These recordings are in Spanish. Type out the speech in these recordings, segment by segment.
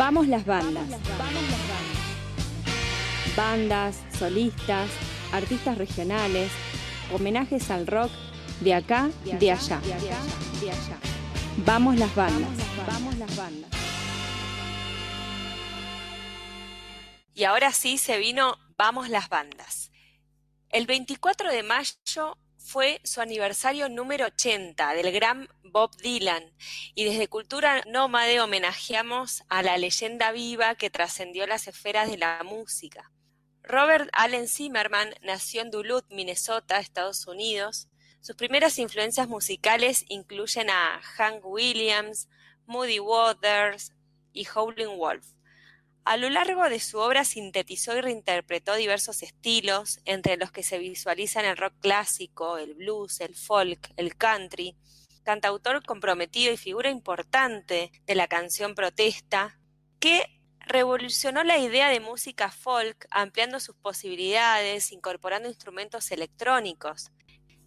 Vamos las bandas. Bandas, solistas, artistas regionales, homenajes al rock de acá, de allá. Vamos las bandas. Vamos las bandas. Y ahora sí se vino Vamos las bandas. El 24 de mayo fue su aniversario número 80 del gran Bob Dylan y desde Cultura Nómade homenajeamos a la leyenda viva que trascendió las esferas de la música. Robert Allen Zimmerman nació en Duluth, Minnesota, Estados Unidos. Sus primeras influencias musicales incluyen a Hank Williams, Moody Waters y Howlin' Wolf. A lo largo de su obra sintetizó y reinterpretó diversos estilos, entre los que se visualizan el rock clásico, el blues, el folk, el country. Cantautor comprometido y figura importante de la canción protesta, que revolucionó la idea de música folk, ampliando sus posibilidades, incorporando instrumentos electrónicos.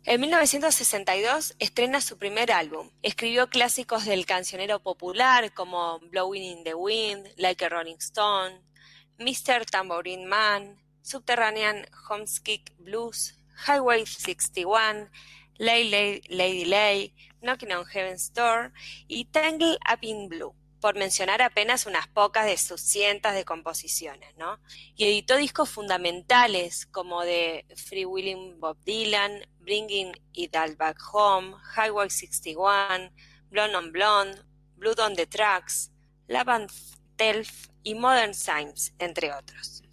En 1962 estrena su primer álbum. Escribió clásicos del cancionero popular como Blowing in the Wind, Like a Rolling Stone, Mr. Tambourine Man, Subterranean Homesick Blues, Highway 61, Lay Lady Lay, Knocking on Heaven's Door y Tangle Up in Blue por mencionar apenas unas pocas de sus cientos de composiciones, ¿no? Y editó discos fundamentales como de Free Willing Bob Dylan, Bringing It All Back Home, Highway 61, Blonde on Blonde, Blood on the Tracks, Love and Telf y Modern Times, entre otros.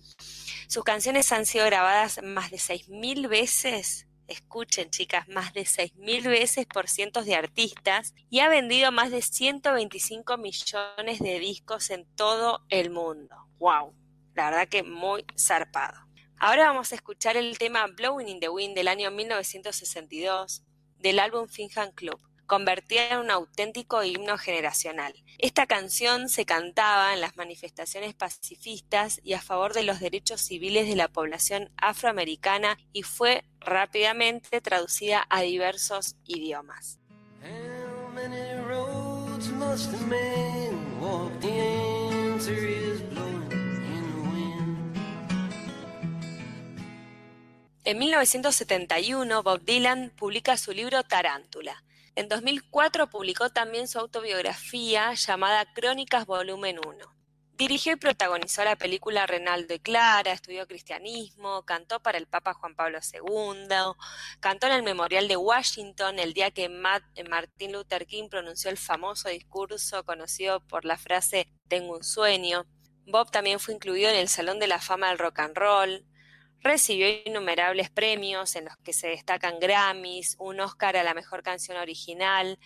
Sus canciones han sido grabadas más de 6.000 veces escuchen chicas, más de 6.000 veces por cientos de artistas y ha vendido más de 125 millones de discos en todo el mundo. ¡Wow! La verdad que muy zarpado. Ahora vamos a escuchar el tema Blowing in the Wind del año 1962 del álbum Finham Club convertida en un auténtico himno generacional. Esta canción se cantaba en las manifestaciones pacifistas y a favor de los derechos civiles de la población afroamericana y fue rápidamente traducida a diversos idiomas. En 1971, Bob Dylan publica su libro Tarántula, en 2004 publicó también su autobiografía llamada Crónicas Volumen 1. Dirigió y protagonizó la película Renaldo y Clara, estudió cristianismo, cantó para el Papa Juan Pablo II, cantó en el Memorial de Washington el día que Martin Luther King pronunció el famoso discurso conocido por la frase Tengo un sueño. Bob también fue incluido en el Salón de la Fama del Rock and Roll, Recibió innumerables premios en los que se destacan Grammys, un Oscar a la mejor canción original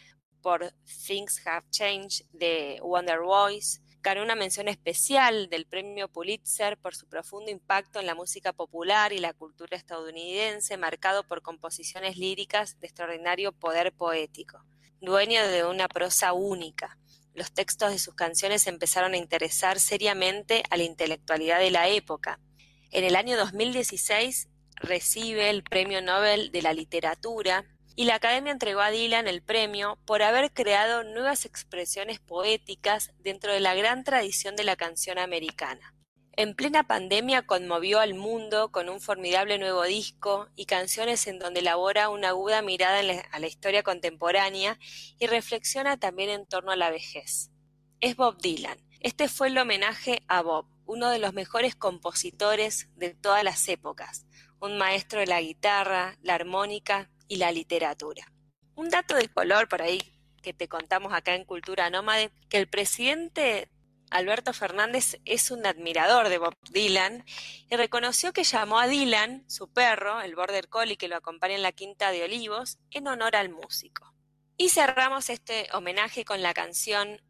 por Things Have Changed de Wonder Voice, ganó una mención especial del premio Pulitzer por su profundo impacto en la música popular y la cultura estadounidense, marcado por composiciones líricas de extraordinario poder poético. Dueño de una prosa única, los textos de sus canciones empezaron a interesar seriamente a la intelectualidad de la época en el año 2016 recibe el Premio Nobel de la Literatura y la Academia entregó a Dylan el premio por haber creado nuevas expresiones poéticas dentro de la gran tradición de la canción americana. En plena pandemia conmovió al mundo con un formidable nuevo disco y canciones en donde elabora una aguda mirada a la historia contemporánea y reflexiona también en torno a la vejez. Es Bob Dylan. Este fue el homenaje a Bob, uno de los mejores compositores de todas las épocas, un maestro de la guitarra, la armónica y la literatura. Un dato de color por ahí que te contamos acá en Cultura Nómade, que el presidente Alberto Fernández es un admirador de Bob Dylan y reconoció que llamó a Dylan, su perro, el Border Collie que lo acompaña en la Quinta de Olivos, en honor al músico. Y cerramos este homenaje con la canción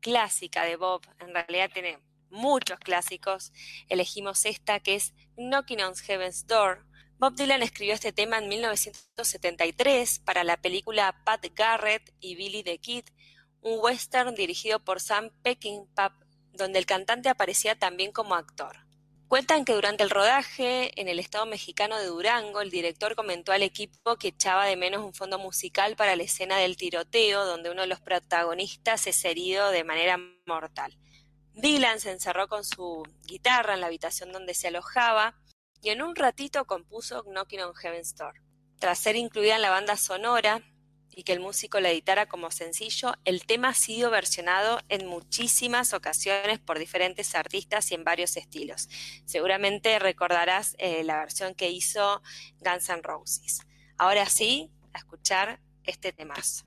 clásica de Bob, en realidad tiene muchos clásicos, elegimos esta que es Knocking on Heaven's Door. Bob Dylan escribió este tema en 1973 para la película Pat Garrett y Billy the Kid, un western dirigido por Sam Peckinpah, donde el cantante aparecía también como actor. Cuentan que durante el rodaje en el estado mexicano de Durango, el director comentó al equipo que echaba de menos un fondo musical para la escena del tiroteo, donde uno de los protagonistas es herido de manera mortal. Dylan se encerró con su guitarra en la habitación donde se alojaba y en un ratito compuso Knocking on Heaven's Door. Tras ser incluida en la banda sonora y que el músico la editara como sencillo, el tema ha sido versionado en muchísimas ocasiones por diferentes artistas y en varios estilos. Seguramente recordarás eh, la versión que hizo Guns N' Roses. Ahora sí, a escuchar este temazo.